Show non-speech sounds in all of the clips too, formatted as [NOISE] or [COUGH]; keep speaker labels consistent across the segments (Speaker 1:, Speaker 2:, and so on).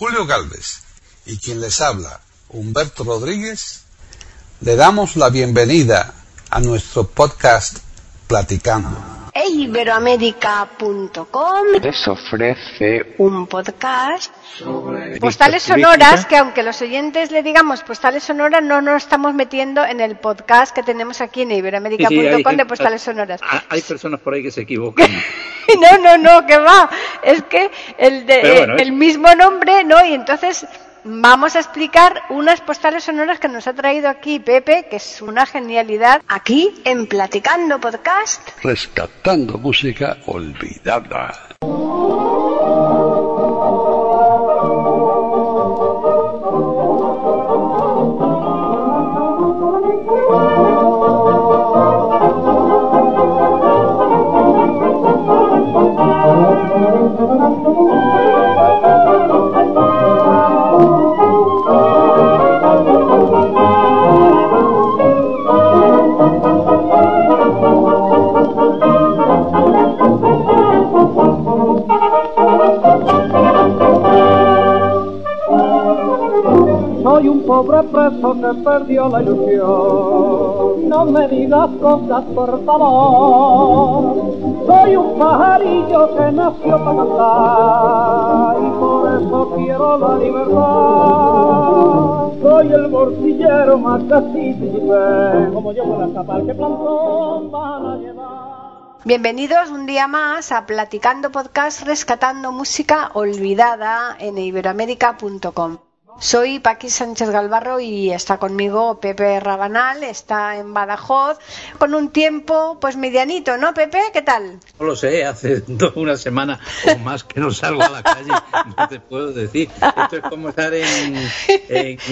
Speaker 1: Julio Galvez y quien les habla, Humberto Rodríguez, le damos la bienvenida a nuestro podcast Platicando
Speaker 2: eiberoamérica.com
Speaker 3: les ofrece
Speaker 2: un podcast postales sonoras que aunque los oyentes le digamos postales sonoras no nos estamos metiendo en el podcast que tenemos aquí en iberoamérica.com de postales sonoras.
Speaker 4: Hay personas por ahí que se equivocan. [LAUGHS]
Speaker 2: no, no, no, que va. Es que el, de, el mismo nombre, ¿no? Y entonces vamos a explicar unas postales sonoras que nos ha traído aquí Pepe, que es una genialidad, aquí en Platicando Podcast.
Speaker 1: Rescatando música olvidada.
Speaker 5: Preso que perdió la ilusión. No me digas cosas, por favor. Soy un pajarillo que nació para cantar y por eso quiero la libertad. Soy el bolsillero más casito como yo voy a tapar que plantón van a llevar.
Speaker 2: Bienvenidos un día más a Platicando Podcast Rescatando Música Olvidada en iberoamérica.com. Soy Paqui Sánchez Galvarro y está conmigo Pepe Rabanal, está en Badajoz, con un tiempo pues medianito, ¿no, Pepe? ¿Qué tal?
Speaker 4: No lo sé, hace [LAUGHS] una semana o más que no salgo a la calle, [LAUGHS] no te puedo decir. Esto es como estar en,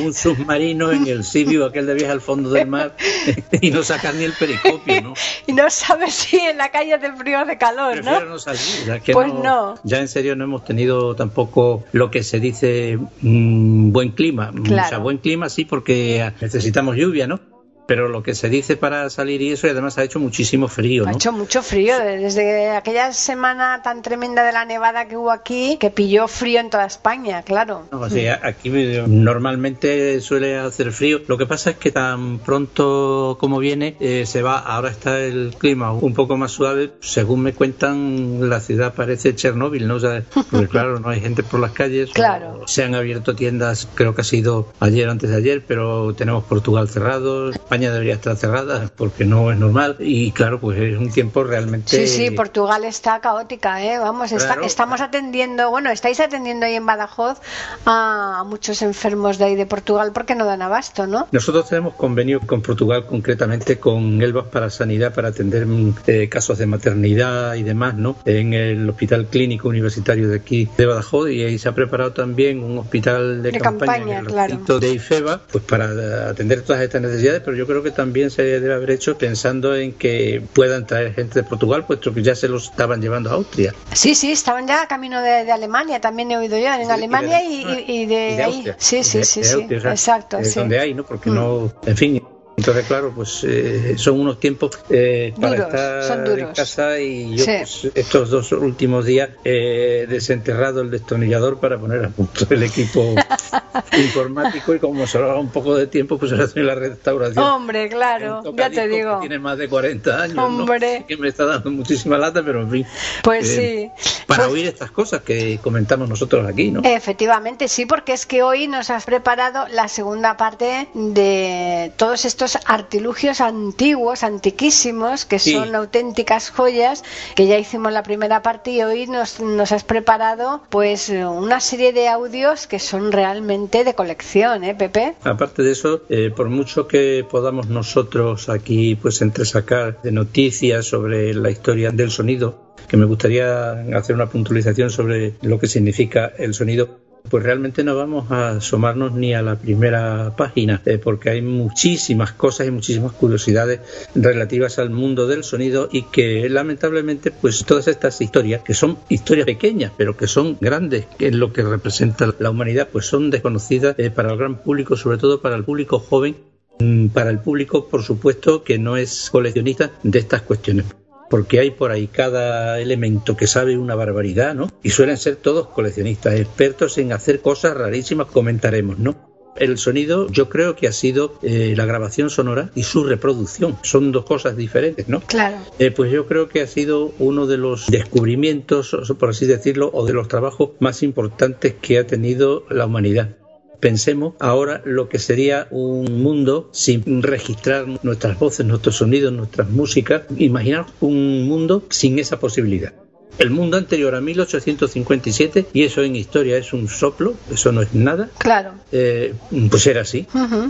Speaker 4: un submarino en el Sibiu, aquel de viaje al fondo del mar, [LAUGHS] y no sacar ni el pericopio, ¿no?
Speaker 2: Y no sabes si en la calle de frío o de calor,
Speaker 4: Prefiero
Speaker 2: ¿no?
Speaker 4: no salir, ya que
Speaker 2: Pues no.
Speaker 4: Ya en serio no hemos tenido tampoco lo que se dice mm, buen clima.
Speaker 2: Claro.
Speaker 4: O sea, buen clima sí porque necesitamos lluvia, ¿no? Pero lo que se dice para salir y eso, y además ha hecho muchísimo frío,
Speaker 2: Ha hecho mucho frío desde aquella semana tan tremenda de la nevada que hubo aquí, que pilló frío en toda España, claro.
Speaker 4: No, o sea, aquí normalmente suele hacer frío. Lo que pasa es que tan pronto como viene eh, se va. Ahora está el clima un poco más suave. Según me cuentan, la ciudad parece Chernóbil, ¿no? O sea, porque [LAUGHS] claro, no hay gente por las calles.
Speaker 2: Claro.
Speaker 4: Se han abierto tiendas, creo que ha sido ayer o antes de ayer, pero tenemos Portugal cerrado. España debería estar cerrada porque no es normal. Y claro, pues es un tiempo realmente.
Speaker 2: Sí, sí, Portugal está caótica, ¿eh? Vamos, está-
Speaker 4: Claro.
Speaker 2: estamos atendiendo, bueno, estáis atendiendo ahí en Badajoz a muchos enfermos de ahí de Portugal porque no dan abasto, ¿no?
Speaker 4: Nosotros tenemos convenio con Portugal, concretamente con Elbas para Sanidad, para atender eh, casos de maternidad y demás, ¿no? En el Hospital Clínico Universitario de aquí de Badajoz y ahí se ha preparado también un hospital de,
Speaker 2: De campaña,
Speaker 4: en el
Speaker 2: claro.
Speaker 4: distrito de IFEBA, pues para atender todas estas necesidades, pero yo creo que también se debe haber hecho pensando en que puedan traer gente de Portugal, puesto que ya se los estaban llevando a Austria.
Speaker 2: Sí, sí, estaban ya camino de, de Alemania, también he oído yo, en
Speaker 4: Sí,
Speaker 2: Alemania
Speaker 4: y
Speaker 2: y,
Speaker 4: de-
Speaker 2: y- ahí. Sí, sí, sí, sí,
Speaker 4: Austria,
Speaker 2: exacto.
Speaker 4: Es
Speaker 2: sí.
Speaker 4: donde hay, ¿no? Porque
Speaker 2: Mm.
Speaker 4: no, en fin. Entonces, claro, pues eh, son unos tiempos eh, para estar en casa y yo
Speaker 2: Sí.
Speaker 4: pues, estos dos últimos días he desenterrado el destornillador para poner a punto el equipo [LAUGHS] informático y como solo un poco de tiempo, pues ahora estoy en la restauración.
Speaker 2: Hombre, claro, ya te digo.
Speaker 4: que Tiene más de 40 años.
Speaker 2: Hombre.
Speaker 4: Que me está dando muchísima lata, pero en fin.
Speaker 2: Pues
Speaker 4: eh,
Speaker 2: sí.
Speaker 4: Para
Speaker 2: Pues-
Speaker 4: oír estas cosas que comentamos nosotros aquí, ¿no?
Speaker 2: Efectivamente, sí, porque es que hoy nos has preparado la segunda parte de todos estos artilugios antiguos, antiquísimos, que
Speaker 4: Sí.
Speaker 2: son auténticas joyas, que ya hicimos la primera parte y hoy nos, nos has preparado pues una serie de audios que son realmente de colección, ¿eh, Pepe?
Speaker 4: Aparte de eso, eh, por mucho que podamos nosotros aquí pues entresacar de noticias sobre la historia del sonido, que me gustaría hacer una puntualización sobre lo que significa el sonido, pues realmente no vamos a asomarnos ni a la primera página, eh, porque hay muchísimas cosas y muchísimas curiosidades relativas al mundo del sonido y que lamentablemente pues todas estas historias, que son historias pequeñas, pero que son grandes en lo que representa la humanidad, pues son desconocidas eh, para el gran público, sobre todo para el público joven, mm, para el público, por supuesto, que no es coleccionista de estas cuestiones. Porque hay por ahí cada elemento que sabe una barbaridad, ¿no? Y suelen ser todos coleccionistas, expertos en hacer cosas rarísimas, comentaremos, ¿no? El sonido yo creo que ha sido eh, la grabación sonora y su reproducción. Son dos cosas diferentes, ¿no?
Speaker 2: Claro.
Speaker 4: Eh, pues yo creo que ha sido uno de los descubrimientos, por así decirlo, o de los trabajos más importantes que ha tenido la humanidad. Pensemos ahora lo que sería un mundo sin registrar nuestras voces, nuestros sonidos, nuestras músicas. Imaginar un mundo sin esa posibilidad. El mundo anterior a 1857, y eso en historia es un soplo, eso no es nada,
Speaker 2: Claro.
Speaker 4: eh, pues era así.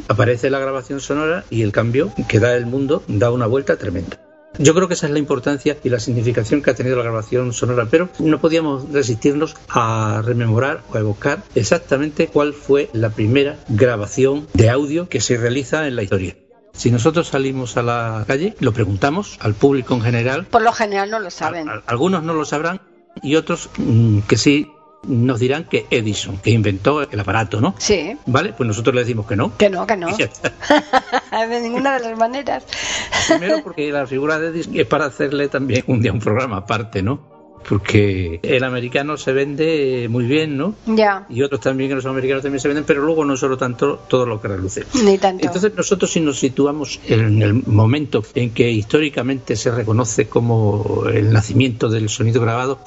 Speaker 4: Aparece la grabación sonora y el cambio que da el mundo da una vuelta tremenda. Yo creo que esa es la importancia y la significación que ha tenido la grabación sonora, pero no podíamos resistirnos a rememorar o a evocar exactamente cuál fue la primera grabación de audio que se realiza en la historia. Si nosotros salimos a la calle, lo preguntamos al público en general,
Speaker 2: Por lo general no lo saben.
Speaker 4: al- algunos no lo sabrán y otros mm, que sí nos dirán que Edison, que inventó el aparato, ¿no?
Speaker 2: Sí.
Speaker 4: ¿Vale? Pues nosotros le decimos que no.
Speaker 2: Que no, que no. [LAUGHS] [LAUGHS] De ninguna de las maneras.
Speaker 4: Primero porque la figura de Edison es para hacerle también un día un programa aparte, ¿no? Porque el americano se vende muy bien, ¿no?
Speaker 2: ya.
Speaker 4: Y otros también, que los americanos también se venden, pero luego no solo tanto todo lo que reluce.
Speaker 2: Ni tanto.
Speaker 4: Entonces nosotros si nos situamos en el momento en que históricamente se reconoce como el nacimiento del sonido grabado,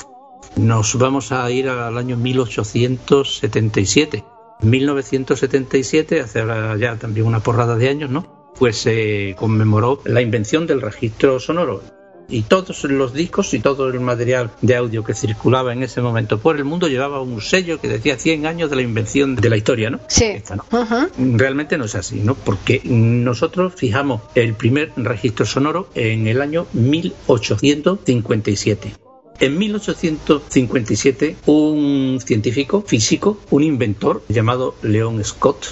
Speaker 4: nos vamos a ir al año 1877. 1977, hace ahora ya también una porrada de años, ¿no? Pues se conmemoró la invención del registro sonoro. Y todos los discos y todo el material de audio que circulaba en ese momento por el mundo llevaba un sello que decía 100 años de la invención de la historia, ¿no?
Speaker 2: Sí.
Speaker 4: Esta, ¿no?
Speaker 2: Ujú.
Speaker 4: Realmente no es así, ¿no? Porque nosotros fijamos el primer registro sonoro en el año 1857. En 1857, un científico físico, un inventor llamado Leon Scott,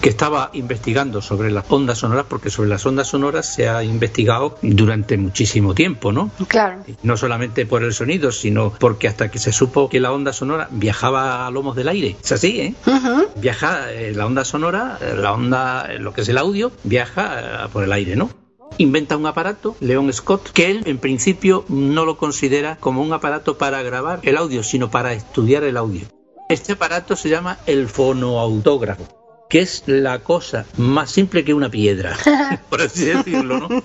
Speaker 4: que estaba investigando sobre las ondas sonoras, porque sobre las ondas sonoras se ha investigado durante muchísimo tiempo, ¿no?
Speaker 2: Claro.
Speaker 4: No solamente por el sonido, sino porque hasta que se supo que la onda sonora viajaba a lomos del aire. Es así, ¿eh? Viaja eh, la onda sonora, eh, la onda, eh, lo que es el audio, viaja eh, por el aire, ¿no? Inventa un aparato, Leon Scott, que él en principio no lo considera como un aparato para grabar el audio, sino para estudiar el audio. Este aparato se llama el fonoautógrafo, que es la cosa más simple que una piedra, [LAUGHS] por así decirlo, ¿no?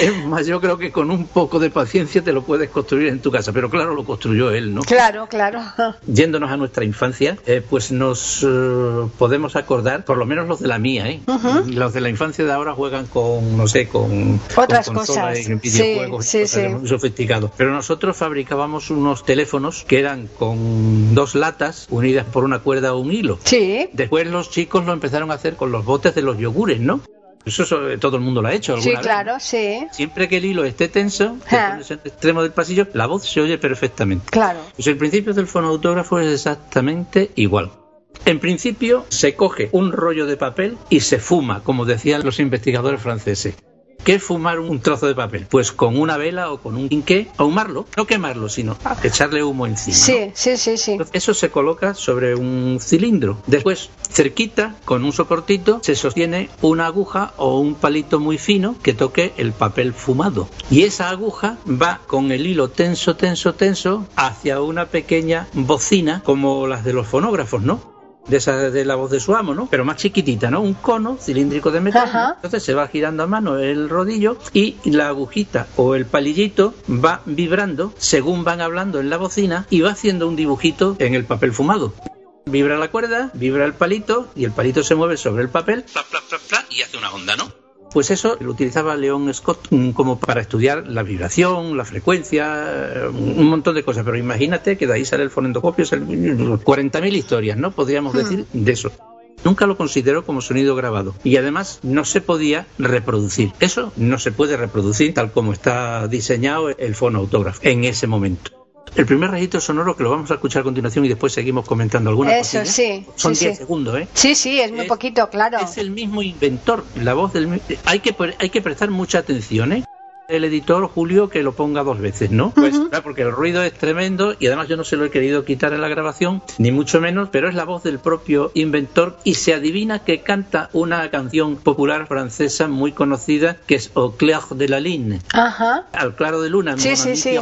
Speaker 4: Es más, yo creo que con un poco de paciencia te lo puedes construir en tu casa, pero claro, lo construyó él, ¿no?
Speaker 2: Claro, claro.
Speaker 4: yéndonos a nuestra infancia, eh, pues nos eh, podemos acordar, por lo menos los de la mía, ¿eh? Los de la infancia de ahora juegan con, no sé, con
Speaker 2: Otras
Speaker 4: con
Speaker 2: cosas.
Speaker 4: y videojuegos,
Speaker 2: Sí, sí,
Speaker 4: cosas
Speaker 2: sí.
Speaker 4: muy sofisticados. Pero nosotros fabricábamos unos teléfonos que eran con dos latas unidas por una cuerda o un hilo.
Speaker 2: Sí.
Speaker 4: Después los chicos lo empezaron a hacer con los botes de los yogures, ¿no? Eso so- todo el mundo lo ha hecho alguna
Speaker 2: Sí, claro, sí.
Speaker 4: Siempre que el hilo esté tenso, te
Speaker 2: Ah.
Speaker 4: en el extremo del pasillo, la voz se oye perfectamente.
Speaker 2: Claro.
Speaker 4: Pues el principio del fonoautógrafo es exactamente igual. En principio se coge un rollo de papel y se fuma, como decían los investigadores franceses. ¿Qué es fumar un trozo de papel? Pues con una vela o con un quinqué, ahumarlo, no quemarlo, sino echarle humo encima. ¿no?
Speaker 2: Sí, sí, sí, sí.
Speaker 4: Entonces, Eso se coloca sobre un cilindro. Después, cerquita, con un soportito, se sostiene una aguja o un palito muy fino que toque el papel fumado. Y esa aguja va con el hilo tenso, tenso, tenso hacia una pequeña bocina como las de los fonógrafos, ¿no? De esa de la voz de su amo, ¿no? Pero más chiquitita, ¿no? Un cono cilíndrico de metal. Entonces se va girando a mano el rodillo y la agujita o el palillito va vibrando según van hablando en la bocina y va haciendo un dibujito en el papel fumado. Vibra la cuerda, vibra el palito y el palito se mueve sobre el papel pla, pla, pla, pla, y hace una onda, ¿no? Pues eso lo utilizaba Leon Scott mm, como para estudiar la vibración, la frecuencia, eh, un montón de cosas. Pero imagínate que de ahí sale el fonendoscopio, sale 40.000 historias, ¿no? Podríamos decir de eso. Nunca lo consideró como sonido grabado y además no se podía reproducir. Eso no se puede reproducir tal como está diseñado el fonoautógrafo en ese momento. El primer registro sonoro que lo vamos a escuchar a continuación y después seguimos comentando alguna
Speaker 2: Eso,
Speaker 4: cosilla,
Speaker 2: sí,
Speaker 4: Son
Speaker 2: sí,
Speaker 4: 10
Speaker 2: sí.
Speaker 4: segundos, ¿eh?
Speaker 2: Sí, sí, es muy
Speaker 4: Es-
Speaker 2: poquito, claro.
Speaker 4: Es el mismo inventor, la voz del mi- hay que hay que prestar mucha atención, ¿eh? El editor Julio que lo ponga dos veces, ¿no? Pues claro, porque el ruido es tremendo y además yo no se lo he querido quitar en la grabación, ni mucho menos, pero es la voz del propio inventor y se adivina que canta una canción popular francesa muy conocida que es Au clair de la lune.
Speaker 2: Ajá.
Speaker 4: Al claro de luna.
Speaker 2: Sí, sí, sí.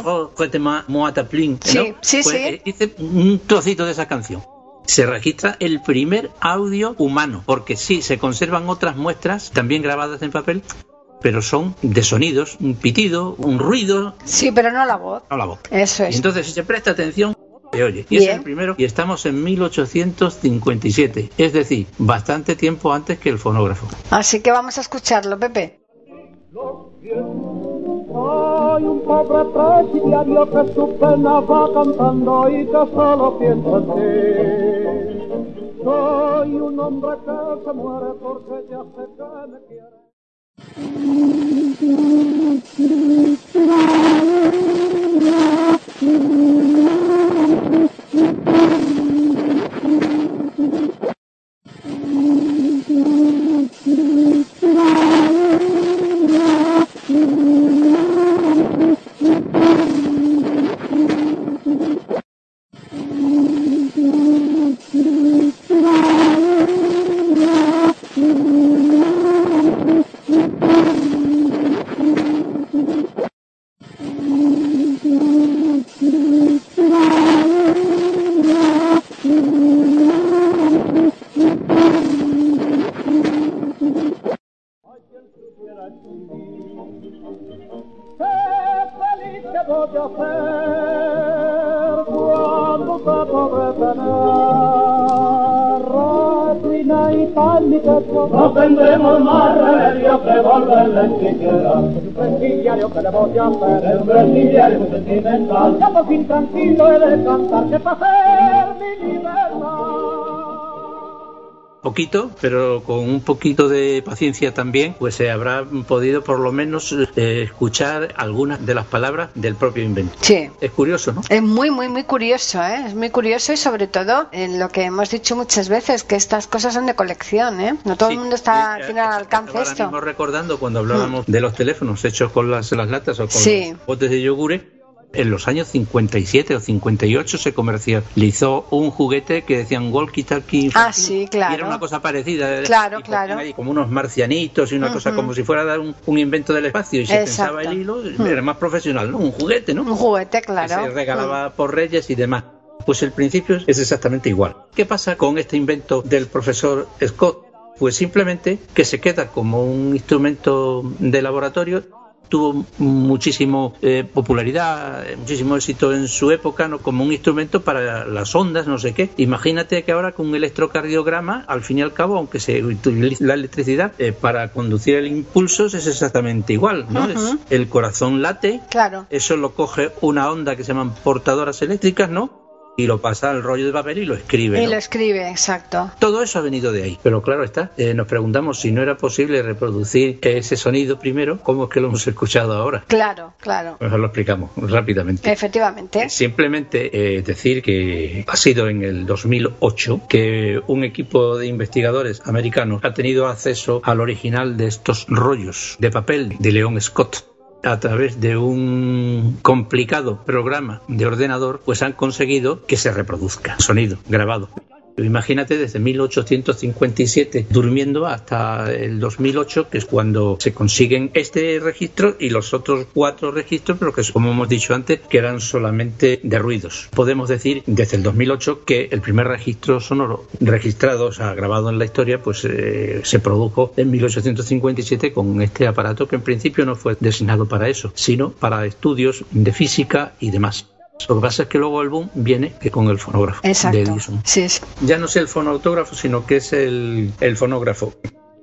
Speaker 4: Plume,
Speaker 2: Sí,
Speaker 4: ¿no?
Speaker 2: sí,
Speaker 4: Pues,
Speaker 2: sí.
Speaker 4: eh, Dice un trocito de esa canción. Se registra el primer audio humano, porque sí, se conservan otras muestras, también grabadas en papel, pero son de sonidos, un pitido, un ruido,
Speaker 2: Sí, pero no la voz.
Speaker 4: no la voz.
Speaker 2: Eso
Speaker 4: Y
Speaker 2: es.
Speaker 4: entonces, si se presta atención, se oye. Y es
Speaker 2: Bien.
Speaker 4: el primero, y estamos en 1857, es decir, bastante tiempo antes que el fonógrafo.
Speaker 2: Así que vamos a escucharlo, Pepe.
Speaker 5: Soy un pobre presidiario que su pena va cantando y que solo piensa en ti. Soy un hombre que se muere porque ya sé que me quiere. ¡Qué tendremos más remedio que volverle siquiera. Un presidiario que le voy a hacer, un presidiario sentimental. Ya por fin tranquilo he de cantar, que para hacer mi libertad.
Speaker 4: Poquito, pero con un poquito de paciencia también, pues se habrá podido por lo menos eh, escuchar algunas de las palabras del propio invento.
Speaker 2: Sí.
Speaker 4: Es curioso, ¿no?
Speaker 2: Es muy, muy, muy curioso, ¿eh? Es muy curioso y sobre todo en lo que hemos dicho muchas veces, que estas cosas son de colección, ¿eh? No todo
Speaker 4: Sí,
Speaker 2: el mundo está,
Speaker 4: eh,
Speaker 2: tiene al
Speaker 4: eh,
Speaker 2: alcance
Speaker 4: ahora
Speaker 2: esto.
Speaker 4: mismo recordando cuando hablábamos de los teléfonos hechos con las, las latas o con
Speaker 2: Sí.
Speaker 4: los botes de yogures, en los años 57 o 58 se comercializó un juguete que decían walkie talkie
Speaker 2: Ah, sí, claro.
Speaker 4: y era una cosa parecida.
Speaker 2: Claro,
Speaker 4: Y
Speaker 2: claro.
Speaker 4: ahí como unos marcianitos y una cosa como si fuera dar un, un invento del espacio y se
Speaker 2: Exacto.
Speaker 4: pensaba el hilo
Speaker 2: Mm.
Speaker 4: era más profesional ¿no? un juguete ¿no?
Speaker 2: Un juguete,
Speaker 4: que
Speaker 2: claro.
Speaker 4: se regalaba por reyes y demás. Pues el principio es exactamente igual. ¿Qué pasa con este invento del profesor Scott? Pues simplemente que se queda como un instrumento de laboratorio. Tuvo muchísimo eh, popularidad, muchísimo éxito en su época, ¿no? como un instrumento para las ondas, no sé qué. Imagínate que ahora con un electrocardiograma, al fin y al cabo, aunque se utilice la electricidad eh, para conducir el impulso, es exactamente igual. ¿no? Es- el corazón late,
Speaker 2: Claro.
Speaker 4: eso lo coge una onda que se llaman portadoras eléctricas, ¿no? Y lo pasa al rollo de papel y lo escribe.
Speaker 2: Y
Speaker 4: ¿no?
Speaker 2: lo escribe, exacto.
Speaker 4: Todo eso ha venido de ahí. Pero claro está, eh, nos preguntamos si no era posible reproducir ese sonido primero, ¿cómo es que lo hemos [LAUGHS] escuchado ahora?
Speaker 2: Claro, claro.
Speaker 4: Pues lo explicamos rápidamente.
Speaker 2: Efectivamente.
Speaker 4: Simplemente eh, decir que ha sido en el 2008 que un equipo de investigadores americanos ha tenido acceso al original de estos rollos de papel de León Scott a través de un complicado programa de ordenador, pues han conseguido que se reproduzca sonido grabado. Imagínate desde 1857 durmiendo hasta el 2008, que es cuando se consiguen este registro y los otros cuatro registros, pero que como hemos dicho antes, que eran solamente de ruidos. Podemos decir desde el 2008 que el primer registro sonoro registrado, o sea, grabado en la historia, pues eh, se produjo en 1857 con este aparato que en principio no fue designado para eso, sino para estudios de física y demás. Lo que pasa es que luego el boom viene que con el fonógrafo de. Edison
Speaker 2: Sí, sí.
Speaker 4: ya no es el fonautógrafo, sino que es el, el fonógrafo.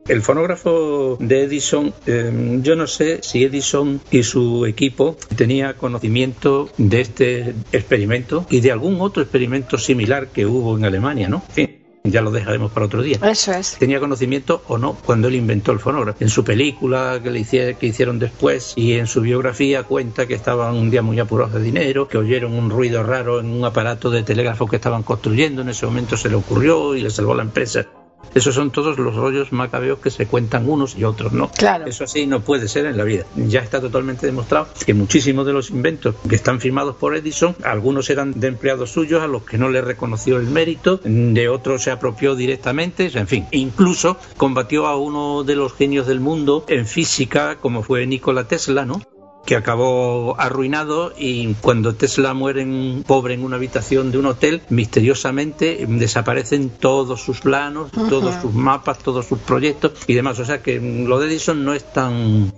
Speaker 4: El fonógrafo de Edison, eh, yo no sé si Edison y su equipo tenía conocimiento de este experimento y de algún otro experimento similar que hubo en Alemania, ¿no? En fin, ya lo dejaremos para otro día
Speaker 2: Eso es.
Speaker 4: tenía conocimiento o no cuando él inventó el fonógrafo. En su película que, le hicie- que hicieron después y en su biografía cuenta que estaban un día muy apurados de dinero, que oyeron un ruido raro en un aparato de telégrafo que estaban construyendo, en ese momento se le ocurrió y le salvó la empresa Esos son todos los rollos macabeos que se cuentan unos y otros no.
Speaker 2: Claro.
Speaker 4: Eso así no puede ser en la vida. Ya está totalmente demostrado que muchísimos de los inventos que están firmados por Edison, algunos eran de empleados suyos a los que no le reconoció el mérito, de otros se apropió directamente, en fin. Incluso combatió a uno de los genios del mundo en física, como fue Nikola Tesla, ¿no? Que acabó arruinado y cuando Tesla muere en, pobre en una habitación de un hotel, misteriosamente desaparecen todos sus planos, todos sus mapas, todos sus proyectos y demás. O sea que lo de Edison no es tan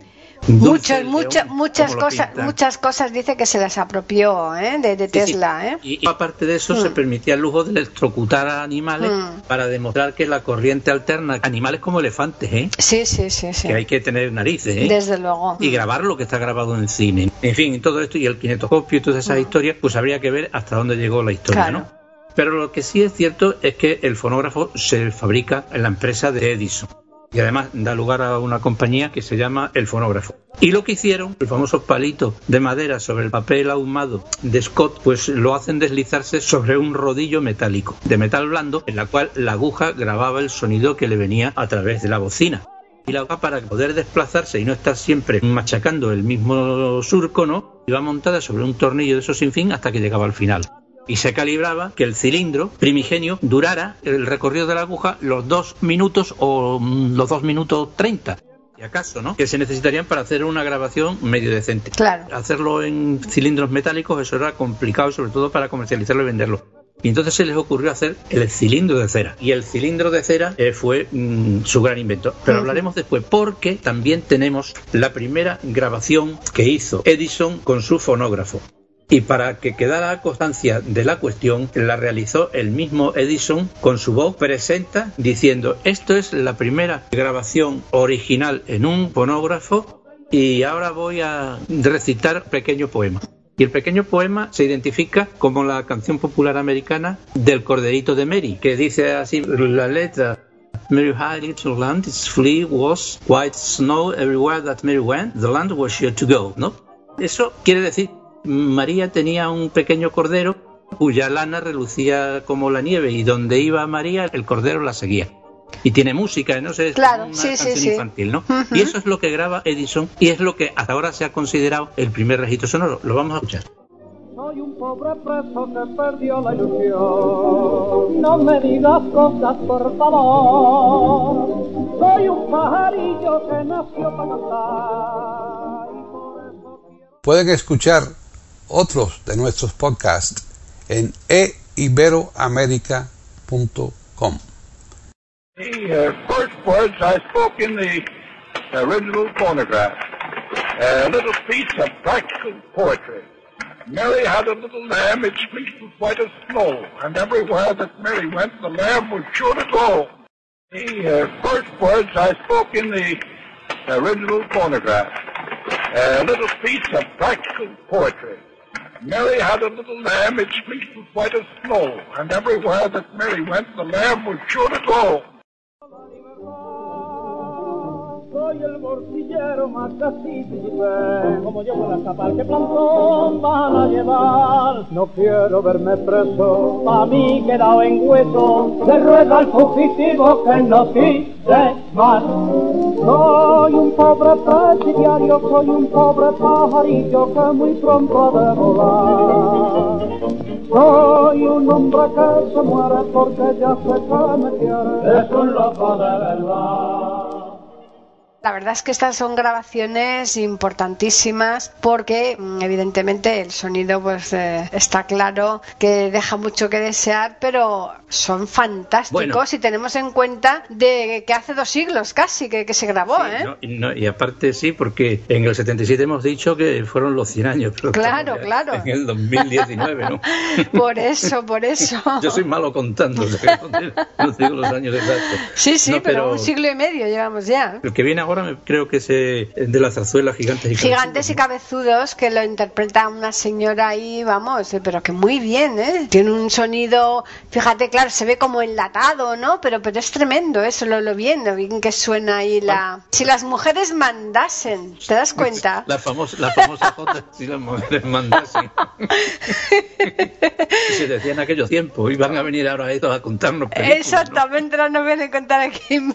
Speaker 2: Muchas, muchas, muchas cosas, muchas cosas dice que se las apropió ¿eh? de, Tesla. ¿eh?
Speaker 4: Y, aparte de eso, se mm. permitía el lujo de electrocutar a animales mm. para demostrar que la corriente alterna, animales como elefantes, ¿eh?
Speaker 2: Sí, sí, sí, sí.
Speaker 4: Que hay que tener narices, ¿eh?
Speaker 2: Desde luego.
Speaker 4: Y grabar lo que está grabado en el cine. En fin, todo esto y el kinetoscopio y todas esas mm. historias, pues habría que ver hasta dónde llegó la historia, ¿no? Pero lo que sí es cierto es que el fonógrafo se fabrica en la empresa de Edison y además da lugar a una compañía que se llama El Fonógrafo. Y lo que hicieron, el famoso palito de madera sobre el papel ahumado de Scott, pues lo hacen deslizarse sobre un rodillo metálico de metal blando en la cual la aguja grababa el sonido que le venía a través de la bocina. Y la aguja para poder desplazarse y no estar siempre machacando el mismo surco, ¿no? Iba montada sobre un tornillo de esos sin fin hasta que llegaba al final y se calibraba que el cilindro primigenio durara el recorrido de la aguja los dos minutos o mm, los dos minutos treinta. Acaso, ¿no? Que se necesitarían para hacer una grabación medio decente.
Speaker 2: Claro.
Speaker 4: Hacerlo en cilindros metálicos, eso era complicado, sobre todo para comercializarlo y venderlo. Y entonces se les ocurrió hacer el cilindro de cera. Y el cilindro de cera eh, fue mm, su gran invento. Pero hablaremos después, porque también tenemos la primera grabación que hizo Edison con su fonógrafo y para que quedara constancia de la cuestión, la realizó el mismo Edison con su voz presenta diciendo esto es la primera grabación original en un fonógrafo y ahora voy a recitar pequeño poema. Y el pequeño poema se identifica como la canción popular americana del Corderito de Mary, que dice así la letra Mary had little land, its flea was white snow everywhere that Mary went, the land was sure to go, ¿no? Eso quiere decir María tenía un pequeño cordero cuya lana relucía como la nieve y donde iba María el cordero la seguía. Y tiene música, no sé, es
Speaker 2: claro,
Speaker 4: una
Speaker 2: sí,
Speaker 4: canción
Speaker 2: sí,
Speaker 4: infantil, ¿no? Y eso es lo que graba Edison y es lo que hasta ahora se ha considerado el primer registro sonoro. Lo vamos a escuchar.
Speaker 5: Soy un pobre preso que perdió la ilusión. No me digas cosas, por favor. Soy un pajarillo que nació para cantar.
Speaker 1: Pueden escuchar otros de nuestros podcasts en eiberoamerica.com.
Speaker 6: The uh, first words I spoke in the original phonograph, a little piece of practical poetry. Mary had a little lamb, its fleece was white as snow, and everywhere that Mary went, the lamb was sure to go. The uh, first words I spoke in the original phonograph, a little piece of practical poetry. Mary had a little lamb, its fleece was white as snow, and everywhere that Mary went, the lamb was sure to go.
Speaker 5: Soy el morcillero más como llevo la capal que plantón van a llevar. No quiero verme preso, a mí quedado en hueso, se rueda el fugitivo que no quise más. Soy un pobre presidiario, soy un pobre pajarillo que muy pronto ha de volar. Soy un hombre que se muere porque ya se que me quiere, es un loco de verdad.
Speaker 2: La verdad es que estas son grabaciones importantísimas porque mm, evidentemente el sonido pues eh, está claro que deja mucho que desear, pero son fantásticos y tenemos en cuenta de que hace dos siglos casi que, se grabó. ¿eh?
Speaker 4: y aparte sí, porque en el 77 hemos dicho que fueron los 100 años. Pero
Speaker 2: claro, claro.
Speaker 4: En el 2019, ¿no? [LAUGHS]
Speaker 2: por eso, por eso.
Speaker 4: Yo soy malo contando, [LAUGHS] no digo los años exactos.
Speaker 2: Sí, sí, pero, un siglo y medio llevamos ya.
Speaker 4: El que viene ahora ahora creo que es eh, de la zarzuela Gigantes y
Speaker 2: Gigantes y
Speaker 4: Cabezudos,
Speaker 2: cabezudos que lo interpreta una señora ahí, vamos, eh, pero que muy bien, ¿eh? Tiene un sonido, fíjate, claro, se ve como enlatado, ¿no? Pero, pero es tremendo eso, lo, lo bien, lo bien que suena ahí la... Si las mujeres mandasen, ¿te das
Speaker 4: ¿no?
Speaker 2: cuenta?
Speaker 4: La famosa, la famosa J, si las mujeres mandasen. Se decía en aquellos tiempos, iban a venir ahora estos a contarnos películas, ¿no?
Speaker 2: Exactamente, no nos vienen a contar aquí [LAUGHS]
Speaker 4: Era un,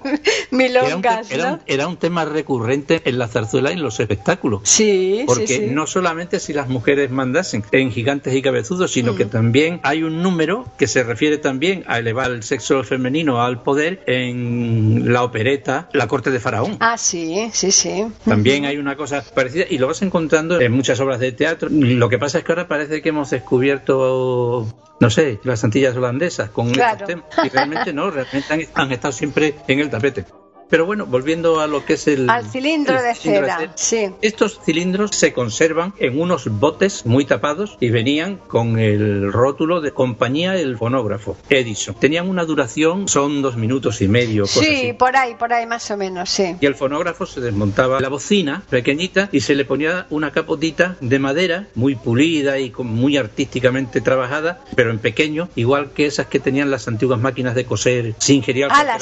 Speaker 2: milongas,
Speaker 4: te- era,
Speaker 2: ¿no?
Speaker 4: un, era un tema recurrente en la zarzuela y en los espectáculos.
Speaker 2: Sí,
Speaker 4: Porque
Speaker 2: sí, sí.
Speaker 4: no solamente si las mujeres mandasen en gigantes y cabezudos, sino
Speaker 2: Mm.
Speaker 4: que también hay un número que se refiere también a elevar el sexo femenino al poder en la opereta La corte de Faraón.
Speaker 2: Ah, sí, sí, sí.
Speaker 4: También hay una cosa parecida y lo vas encontrando en muchas obras de teatro. Lo que pasa es que ahora parece que hemos descubierto, no sé, las Antillas holandesas con
Speaker 2: Claro.
Speaker 4: estos temas. Y realmente no, realmente han, han estado siempre en el tapete. Pero bueno, volviendo a lo que es el...
Speaker 2: Al cilindro
Speaker 4: el
Speaker 2: de
Speaker 4: cilindro
Speaker 2: cera, sí.
Speaker 4: Estos cilindros se conservan en unos botes muy tapados y venían con el rótulo de compañía El Fonógrafo, Edison. Tenían una duración, son dos minutos y medio, cosas
Speaker 2: Sí,
Speaker 4: así.
Speaker 2: por ahí, por ahí más o menos, sí.
Speaker 4: Y el fonógrafo se desmontaba la bocina pequeñita y se le ponía una capotita de madera muy pulida y muy artísticamente trabajada, pero en pequeño, igual que esas que tenían las antiguas máquinas de coser Singer y Alfa,
Speaker 2: Ah, la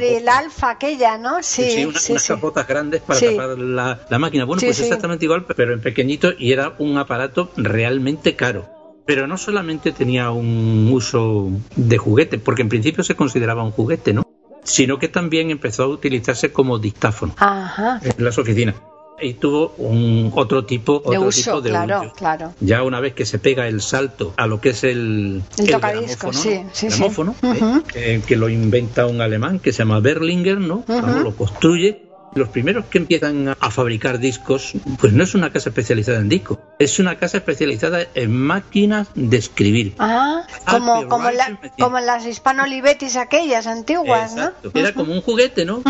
Speaker 2: el Alfa aquella, ¿no? Sí,
Speaker 4: Sí,
Speaker 2: sí,
Speaker 4: una-
Speaker 2: sí.
Speaker 4: unas capotas grandes para tapar la, la máquina. Bueno, pues exactamente igual, pero en pequeñito y era un aparato realmente caro. Pero no solamente tenía un uso de juguete, porque en principio se consideraba un juguete, ¿no? Sino que también empezó a utilizarse como dictáfono
Speaker 2: Ajá,
Speaker 4: en las oficinas. Y tuvo un otro tipo,
Speaker 2: de
Speaker 4: otro
Speaker 2: uso,
Speaker 4: tipo de
Speaker 2: claro,
Speaker 4: uso.
Speaker 2: claro.
Speaker 4: Ya una vez que se pega el salto a lo que es el,
Speaker 2: El tocadiscos,
Speaker 4: gramófono,
Speaker 2: sí, sí, sí.
Speaker 4: Gramófono, ¿eh? Eh, que lo inventa un alemán que se llama Berlinger, ¿no? Vamos, lo construye. Los primeros que empiezan a- fabricar discos, pues no es una casa especializada en discos, es una casa especializada en máquinas de escribir.
Speaker 2: Ah, como, como, la, como las hispano olivetis aquellas antiguas,
Speaker 4: Exacto.
Speaker 2: ¿no?
Speaker 4: Era como un juguete, ¿no?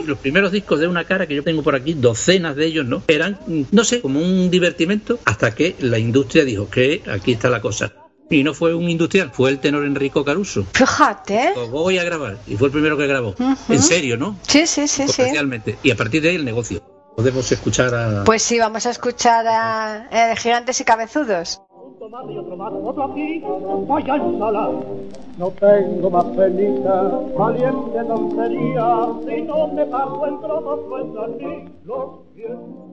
Speaker 4: Y los primeros discos de una cara que yo tengo por aquí, docenas de ellos, ¿no? Eran, no sé, como un divertimento hasta que la industria dijo que aquí está la cosa. Y no fue un industrial, fue el tenor Enrico Caruso.
Speaker 2: Fíjate.
Speaker 4: Lo voy a grabar. Y fue el primero que grabó. En serio, ¿no?
Speaker 2: Sí, sí, sí, sí.
Speaker 4: Y a partir de ahí el negocio. Podemos escuchar a...
Speaker 2: Pues sí, vamos a escuchar a, eh, Gigantes y Cabezudos.
Speaker 5: Un tomate y otro más, otro aquí, vaya ensalada. No tengo más penita, valiente tontería, si no te parto en trozos, pues así los pies.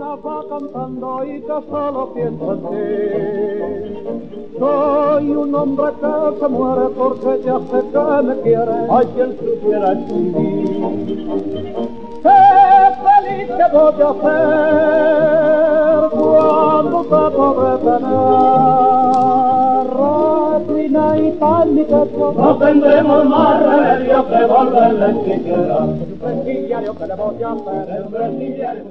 Speaker 5: Va cantando y que solo piensa en ti. Soy un hombre que se muere porque ya sé que me quiere. Ay, quien supiera en mí. Qué feliz que voy a ser cuando te podré tener. Reina y tal mi techo, no tendremos más remedio que volverle siquiera. Prestigiario que le voy a hacer, un prestigiario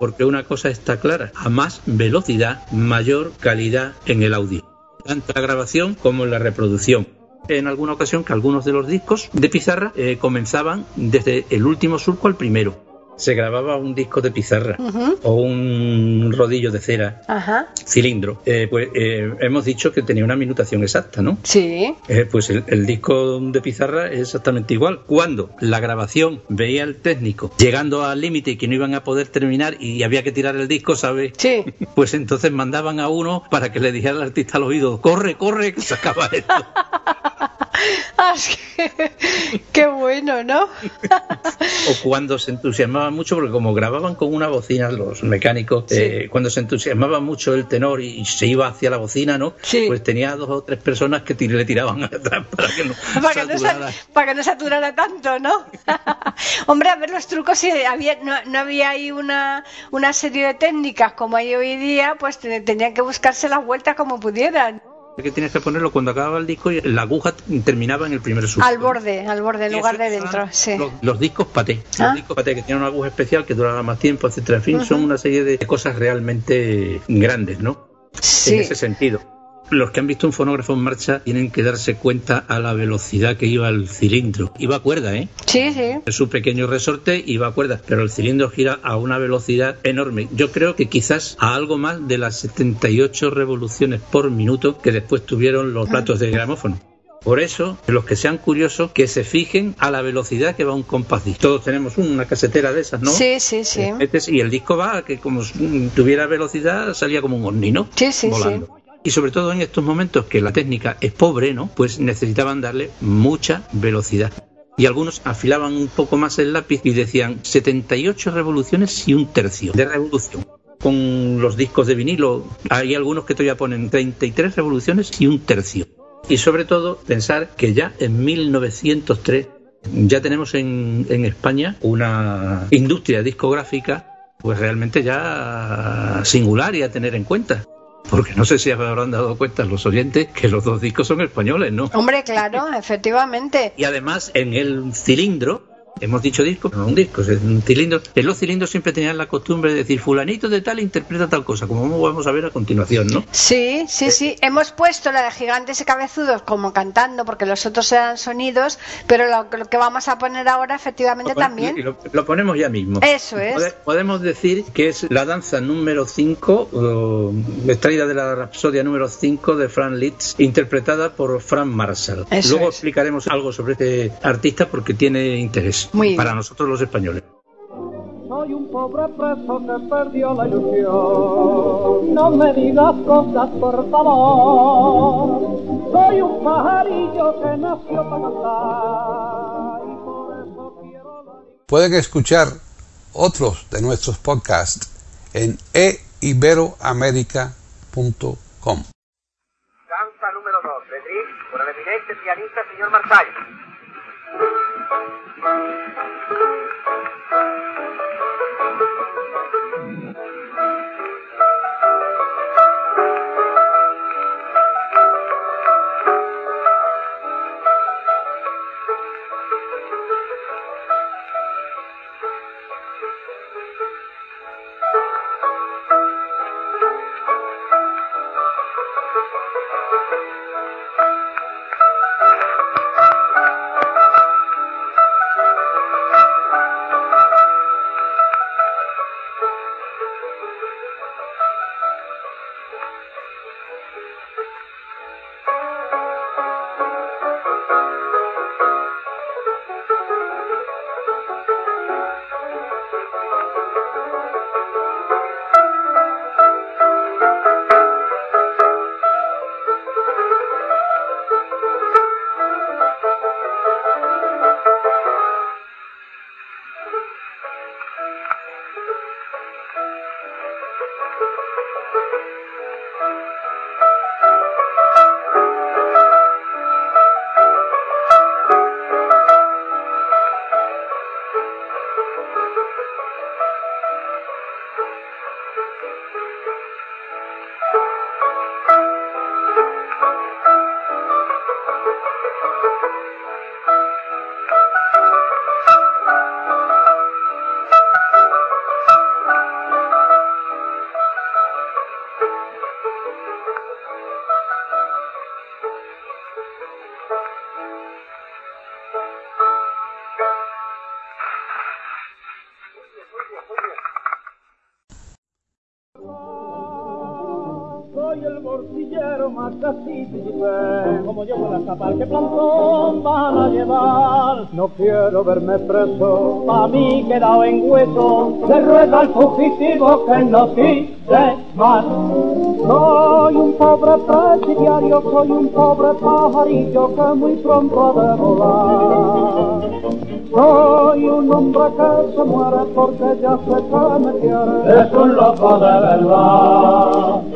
Speaker 4: porque una cosa está clara, a más velocidad, mayor calidad en el audio, tanto la grabación como en la reproducción. En alguna ocasión que algunos de los discos de pizarra eh, comenzaban desde el último surco al primero se grababa un disco de pizarra o un rodillo de cera, cilindro, eh, pues eh, hemos dicho que tenía una minutación exacta, ¿no?
Speaker 2: Sí.
Speaker 4: Eh, pues el, disco de pizarra es exactamente igual. Cuando la grabación veía el técnico llegando al límite y que no iban a poder terminar y había que tirar el disco, ¿sabes?
Speaker 2: Sí. [LAUGHS]
Speaker 4: Pues entonces mandaban a uno para que le dijera al artista al oído, corre, corre, que se acaba esto. [LAUGHS] [LAUGHS]
Speaker 2: Qué bueno, ¿no?
Speaker 4: o cuando se entusiasmaban mucho, porque como grababan con una bocina los mecánicos, eh, cuando se entusiasmaba mucho el tenor y, se iba hacia la bocina, ¿no? Pues tenía dos o tres personas que le tiraban [LAUGHS] atrás para que no [LAUGHS]
Speaker 2: para que no, para que no saturara tanto, ¿no? Hombre, a ver los trucos, si había, no, había ahí una, una serie de técnicas como hay hoy día, pues tenían que buscarse las vueltas como pudieran
Speaker 4: que tienes que ponerlo cuando acababa el disco y la aguja terminaba en el primer surco.
Speaker 2: Al borde, al borde, en lugar de dentro, sí.
Speaker 4: Los, discos paté, los ah. discos paté que tienen una aguja especial que duraba más tiempo, etcétera. En fin, son una serie de cosas realmente grandes, ¿no?
Speaker 2: Sí.
Speaker 4: En ese sentido los que han visto un fonógrafo en marcha tienen que darse cuenta a la velocidad que iba el cilindro. Iba a cuerda, ¿eh?
Speaker 2: Sí, sí.
Speaker 4: Es un pequeño resorte iba a cuerda, pero el cilindro gira a una velocidad enorme. Yo creo que quizás a algo más de las 78 revoluciones por minuto que después tuvieron los platos de gramófono. Por eso, los que sean curiosos, que se fijen a la velocidad que va un compás Todos tenemos una casetera de esas, ¿no?
Speaker 2: Sí, sí, sí.
Speaker 4: Y el disco va, que como tuviera velocidad, salía como un horni, ¿no?
Speaker 2: Sí, sí,
Speaker 4: Volando. sí y sobre todo en estos momentos que la técnica es pobre, ¿no? Pues necesitaban darle mucha velocidad. Y algunos afilaban un poco más el lápiz y decían 78 revoluciones y un tercio de revolución. Con los discos de vinilo hay algunos que todavía ponen 33 revoluciones y un tercio. Y sobre todo pensar que ya en 1903 ya tenemos en, en España una industria discográfica pues realmente ya singular y a tener en cuenta porque no sé si habrán dado cuenta los oyentes que los dos discos son españoles, ¿no?
Speaker 2: Hombre, claro, efectivamente.
Speaker 4: Y además en el cilindro hemos dicho disco, pero no un disco, es un cilindro. En los cilindros siempre tenían la costumbre de decir fulanito de tal interpreta tal cosa, como vamos a ver a continuación, ¿no?
Speaker 2: Sí, sí, eh, sí. Hemos puesto la de gigantes y cabezudos como cantando, porque los otros eran sonidos, pero lo, que vamos a poner ahora efectivamente también.
Speaker 4: Lo, ponemos ya mismo.
Speaker 2: Eso es.
Speaker 4: podemos decir que es la danza número 5, extraída de la rapsodia número 5 de Frank Litz, interpretada por Frank Marshall. Luego explicaremos algo sobre este artista porque tiene interés para nosotros los españoles.
Speaker 5: Soy un pobre preso que perdió la ilusión. No me digas cosas, por favor. Soy un pajarillo que nació para cantar. Y por eso quiero la...
Speaker 1: Pueden escuchar otros de nuestros podcasts en eiberoamerica.com.
Speaker 7: Danza número 2, Beatriz, por el eminente pianista señor Marsay.
Speaker 5: Thank you. Como yo ¿qué plantón van a llevar? No quiero verme preso, pa' mí quedado en hueso. Se ruega al fugitivo que no quise más. Soy un pobre presidiario, soy un pobre pajarillo que muy pronto ha de volar. Soy un hombre que se muere porque ya se que me quiere. Es un loco de verdad.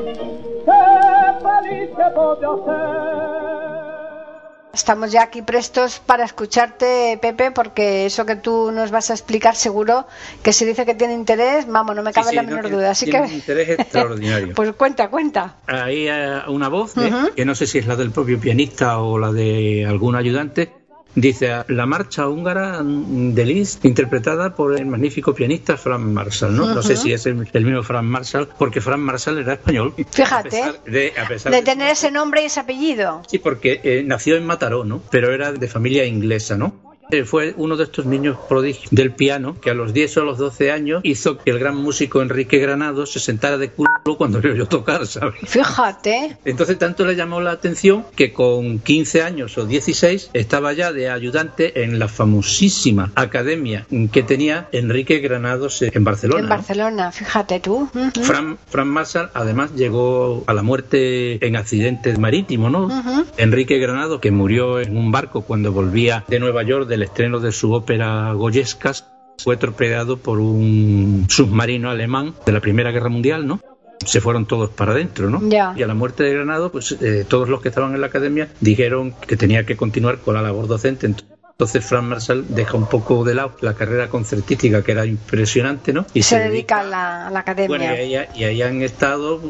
Speaker 2: Estamos ya aquí prestos para escucharte, Pepe, porque eso que tú nos vas a explicar seguro que si dice que tiene interés, vamos, no me cabe
Speaker 4: Sí, sí,
Speaker 2: la
Speaker 4: no,
Speaker 2: menor
Speaker 4: tiene-
Speaker 2: duda. Así
Speaker 4: tiene
Speaker 2: que.
Speaker 4: un interés [LAUGHS] extraordinario.
Speaker 2: pues cuenta, cuenta.
Speaker 4: Hay eh, una voz, eh, que no sé si es la del propio pianista o la de algún ayudante, dice la marcha húngara mm, de Liszt interpretada por el magnífico pianista Franz Marshall. No, no sé si es el, el mismo Franz Marshall, porque Franz Marshall era español.
Speaker 2: Fíjate.
Speaker 4: A pesar de, a pesar
Speaker 2: De
Speaker 4: de-
Speaker 2: tener ese nombre y ese apellido.
Speaker 4: Sí, porque eh, nació en Mataró, ¿no? Pero era de familia inglesa, ¿no? Eh, fue uno de estos niños prodigios del piano que a los 10 o a los 12 años hizo que el gran músico Enrique Granado se sentara de culo cuando le oyó tocar, ¿sabes?
Speaker 2: Fíjate.
Speaker 4: Entonces tanto le llamó la atención que con 15 años o 16 estaba ya de ayudante en la famosísima academia que tenía Enrique Granados en Barcelona.
Speaker 2: En
Speaker 4: ¿no?
Speaker 2: Barcelona, fíjate tú. Ujú.
Speaker 4: Fran, Fran Marshall además llegó a la muerte en accidente marítimo, ¿no?
Speaker 2: Ujú.
Speaker 4: Enrique Granado, que murió en un barco cuando volvía de Nueva York del estreno de su ópera Goyescas, fue torpedeado por un submarino alemán de la Primera Guerra Mundial, ¿no? Se fueron todos para adentro, ¿no?
Speaker 2: Ya.
Speaker 4: Y a la muerte de Granado, pues eh, todos los que estaban en la academia dijeron que tenía que continuar con la labor docente. Entonces Frank Marshall deja un poco de lado la carrera concertística que era impresionante, ¿no?
Speaker 2: Y se dedica a la, a la academia.
Speaker 4: bueno, y ahí, y ahí han estado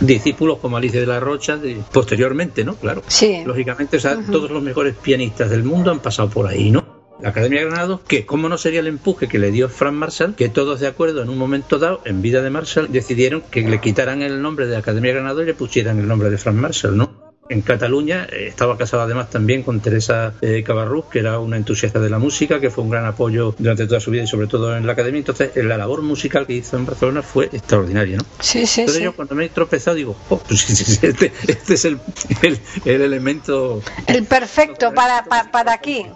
Speaker 4: discípulos como Alicia de la Rocha de- posteriormente, ¿no? Claro.
Speaker 2: Sí.
Speaker 4: Lógicamente, o sea,
Speaker 2: Ujú.
Speaker 4: todos los mejores pianistas del mundo han pasado por ahí, ¿no? La Academia de Granados, que cómo no sería el empuje que le dio Frank Marshall, que todos de acuerdo en un momento dado, en vida de Marshall, decidieron que le quitaran el nombre de Academia de Granados y le pusieran el nombre de Frank Marshall, ¿no? En Cataluña eh, estaba casado además también con Teresa eh, Cabarrús, que era una entusiasta de la música, que fue un gran apoyo durante toda su vida y sobre todo en la academia. Entonces, eh, la labor musical que hizo en Barcelona fue extraordinaria, ¿no?
Speaker 2: Sí, sí,
Speaker 4: Entonces
Speaker 2: sí.
Speaker 4: yo cuando me he tropezado digo, oh, pues este, este es el, el, el elemento
Speaker 2: El perfecto para, para, para aquí.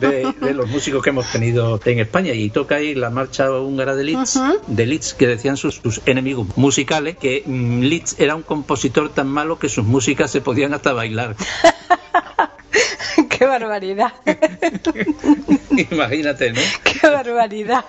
Speaker 4: de, de los músicos que hemos tenido en España y toca ahí la marcha húngara de Liszt,
Speaker 2: Ujú.
Speaker 4: de Liszt que decían sus, sus enemigos musicales que mm, Liszt era un compositor tan malo que sus músicas se podían hasta bailar. [LAUGHS]
Speaker 2: Qué barbaridad. [LAUGHS]
Speaker 4: Imagínate, ¿no?
Speaker 2: Qué barbaridad.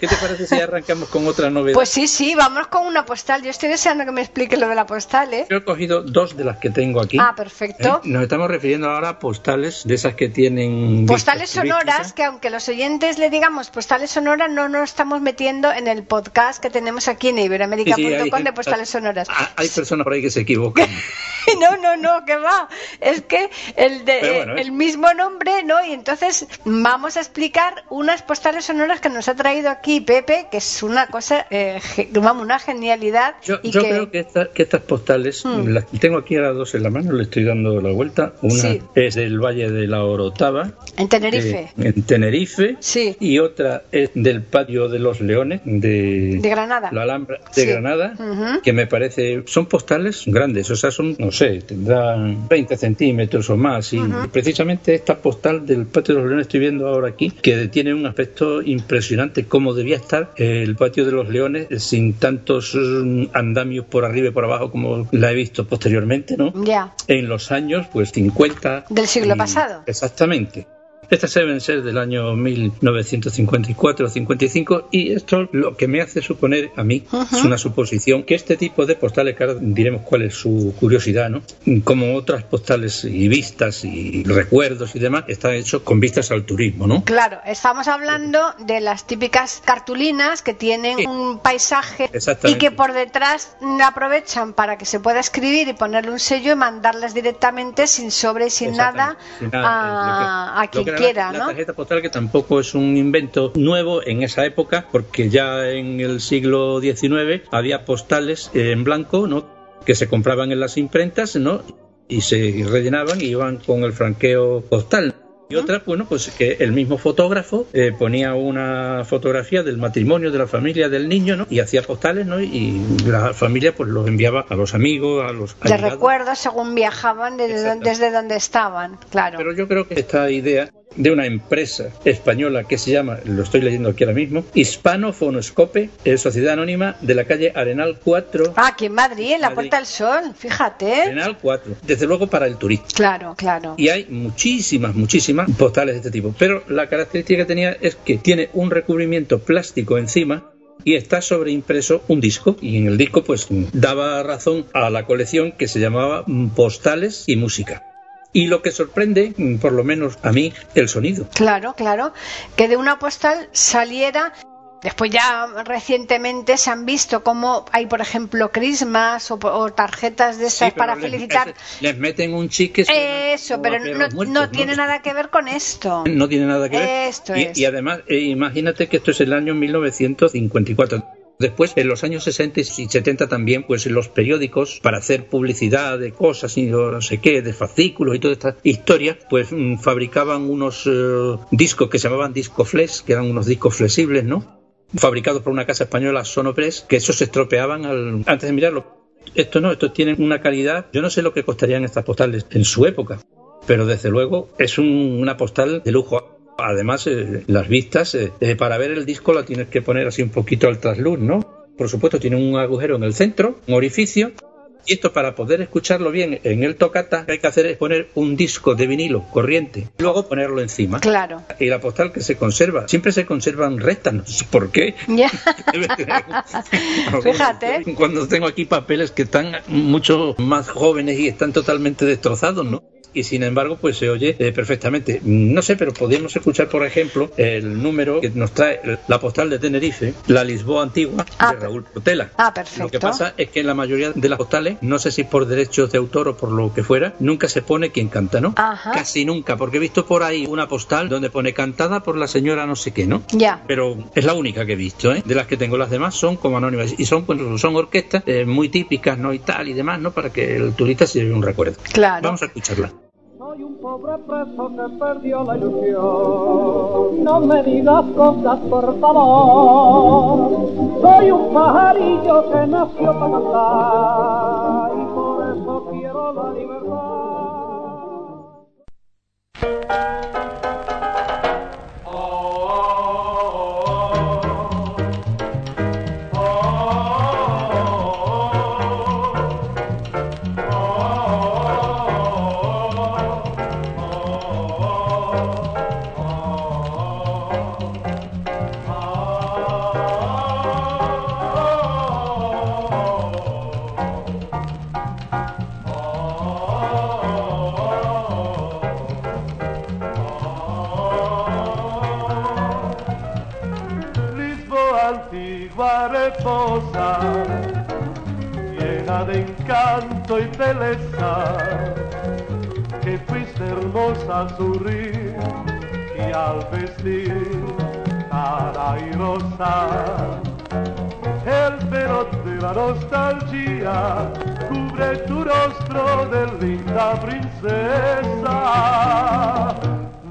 Speaker 4: ¿Qué te parece si arrancamos con otra novedad?
Speaker 2: Pues sí, sí, vamos con una postal. Yo estoy deseando que me explique lo de la postal, ¿eh?
Speaker 4: Yo he cogido dos de las que tengo aquí.
Speaker 2: Ah, perfecto.
Speaker 4: ¿eh? Nos estamos refiriendo ahora a postales de esas que tienen...
Speaker 2: Postales sonoras,
Speaker 4: turísticas.
Speaker 2: que aunque los oyentes le digamos postales sonoras, no nos estamos metiendo en el podcast que tenemos aquí en
Speaker 4: Sí, sí,
Speaker 2: de postales sonoras.
Speaker 4: Ah, Hay personas por ahí que se equivocan. [LAUGHS] [LAUGHS]
Speaker 2: No, no, no, que va. Es que el, de,
Speaker 4: bueno, ¿eh?
Speaker 2: el mismo nombre, ¿no? Y entonces vamos a explicar unas postales sonoras que nos ha traído aquí Pepe, que es una cosa, eh, vamos, una genialidad.
Speaker 4: Yo,
Speaker 2: y
Speaker 4: yo
Speaker 2: que,
Speaker 4: creo que, esta- que estas postales,
Speaker 2: Mm.
Speaker 4: las tengo aquí a las dos en la mano, le estoy dando la vuelta. Una
Speaker 2: Sí.
Speaker 4: es del Valle de la Orotava,
Speaker 2: En Tenerife,
Speaker 4: eh, en Tenerife,
Speaker 2: Sí.
Speaker 4: y otra es del Patio de los Leones, de,
Speaker 2: de Granada.
Speaker 4: la Alhambra de
Speaker 2: Sí.
Speaker 4: Granada, que me parece, son postales grandes, o sea, son, no sé, tendrán 20 centímetros o más. Y precisamente esta postal del Patio de los Leones estoy viendo ahora aquí, que tiene un aspecto impresionante, como debía estar el Patio de los Leones sin tantos mm, andamios por arriba y por abajo como la he visto posteriormente, ¿no?
Speaker 2: Ya.
Speaker 4: En los años, pues 50.
Speaker 2: Del siglo pasado.
Speaker 4: Exactamente. Estas deben ser del año 1954 o 55 y esto lo que me hace suponer a mí es una suposición que este tipo de postales, que ahora diremos cuál es su curiosidad, ¿no? Como otras postales y vistas y recuerdos y demás, están hechos con vistas al turismo, ¿no?
Speaker 2: Claro, estamos hablando de las típicas cartulinas que tienen
Speaker 4: Sí.
Speaker 2: un paisaje y que por detrás aprovechan para que se pueda escribir y ponerle un sello y mandarlas directamente sin sobre y sin nada,
Speaker 4: Exactamente. Sin nada,
Speaker 2: a,
Speaker 4: que- era
Speaker 2: quiera,
Speaker 4: la,
Speaker 2: ¿no?
Speaker 4: La tarjeta postal que tampoco es un invento nuevo en esa época, porque ya en el siglo XIX había postales en blanco, ¿no? Que se compraban en las imprentas, ¿no? Y se rellenaban y iban con el franqueo postal. Y otra, bueno, pues que el mismo fotógrafo eh, ponía una fotografía del matrimonio de la familia del niño, ¿no? Y hacía postales, ¿no? Y la familia pues los enviaba a los amigos, a los
Speaker 2: De recuerdos según viajaban desde, desde donde estaban, claro.
Speaker 4: Pero yo creo que esta idea de una empresa española que se llama, lo estoy leyendo aquí ahora mismo, Hispano Fonoscope, eh, Sociedad Anónima de la calle Arenal 4.
Speaker 2: Ah, aquí en Madrid, en la
Speaker 4: Madrid.
Speaker 2: Puerta del Sol, fíjate.
Speaker 4: Arenal 4. Desde luego para el turista.
Speaker 2: Claro, claro.
Speaker 4: Y hay muchísimas, muchísimas postales de este tipo. Pero la característica que tenía es que tiene un recubrimiento plástico encima y está sobreimpreso un disco. Y en el disco, pues, daba razón a la colección que se llamaba mm, Postales y Música. Y lo que sorprende, mm, por lo menos a mí, el sonido.
Speaker 2: Claro, claro. Que de una postal saliera. Después ya recientemente se han visto cómo hay, por ejemplo, crismas o, o tarjetas de esas
Speaker 4: Sí,
Speaker 2: para
Speaker 4: les-
Speaker 2: felicitar.
Speaker 4: Les, meten un chique.
Speaker 2: Eso, pero no,
Speaker 4: muertos,
Speaker 2: no tiene nada que ver con esto.
Speaker 4: No tiene nada que ver.
Speaker 2: Esto
Speaker 4: y,
Speaker 2: es.
Speaker 4: y además, eh, imagínate que esto es el año 1954. Después, en los años 60 y 70 también, pues los periódicos, para hacer publicidad de cosas y no sé qué, de fascículos y toda esta historia, pues mm, fabricaban unos eh, discos que se llamaban discoflex, que eran unos discos flexibles, ¿no? Fabricados por una casa española, Sonopress, que esos se estropeaban al- antes de mirarlo. Esto no, estos tienen una calidad, yo no sé lo que costarían estas postales en su época, pero desde luego es un- una postal de lujo. Además, eh, las vistas, eh, eh, para ver el disco la tienes que poner así un poquito al trasluz, ¿no? Por supuesto, tiene un agujero en el centro, un orificio. Y esto para poder escucharlo bien en el tocata, lo que hay que hacer es poner un disco de vinilo corriente y luego ponerlo encima.
Speaker 2: Claro.
Speaker 4: Y la postal que se conserva, siempre se conservan rectas, no sé por qué.
Speaker 2: Ya. [LAUGHS] [LAUGHS] Fíjate.
Speaker 4: Cuando tengo aquí papeles que están mucho más jóvenes y están totalmente destrozados, ¿no? Y sin embargo, pues se oye eh, perfectamente. No sé, pero podríamos escuchar, por ejemplo, el número que nos trae la postal de Tenerife, la Lisboa antigua,
Speaker 2: Ah,
Speaker 4: de Raúl Portela.
Speaker 2: Ah, perfecto.
Speaker 4: Lo que pasa es que en la mayoría de las postales, no sé si por derechos de autor o por lo que fuera, nunca se pone quien canta, ¿no?
Speaker 2: Ajá.
Speaker 4: Casi nunca, porque he visto por ahí una postal donde pone cantada por la señora no sé qué, ¿no?
Speaker 2: Ya.
Speaker 4: Pero es la única que he visto, ¿eh? De las que tengo, las demás son como anónimas y son, pues, son orquestas eh, muy típicas, ¿no? Y tal y demás, ¿no? Para que el turista se lleve un recuerdo.
Speaker 2: Claro.
Speaker 4: Vamos a escucharla.
Speaker 8: Soy un pobre preso que perdió la ilusión. No me digas cosas, por favor. Soy un pajarillo que nació para cantar y por eso quiero la libertad. Reposa, llena de encanto y belleza, que fuiste hermosa al sonreír y al vestir cara y rosa. El velo de la nostalgia cubre tu rostro de linda princesa.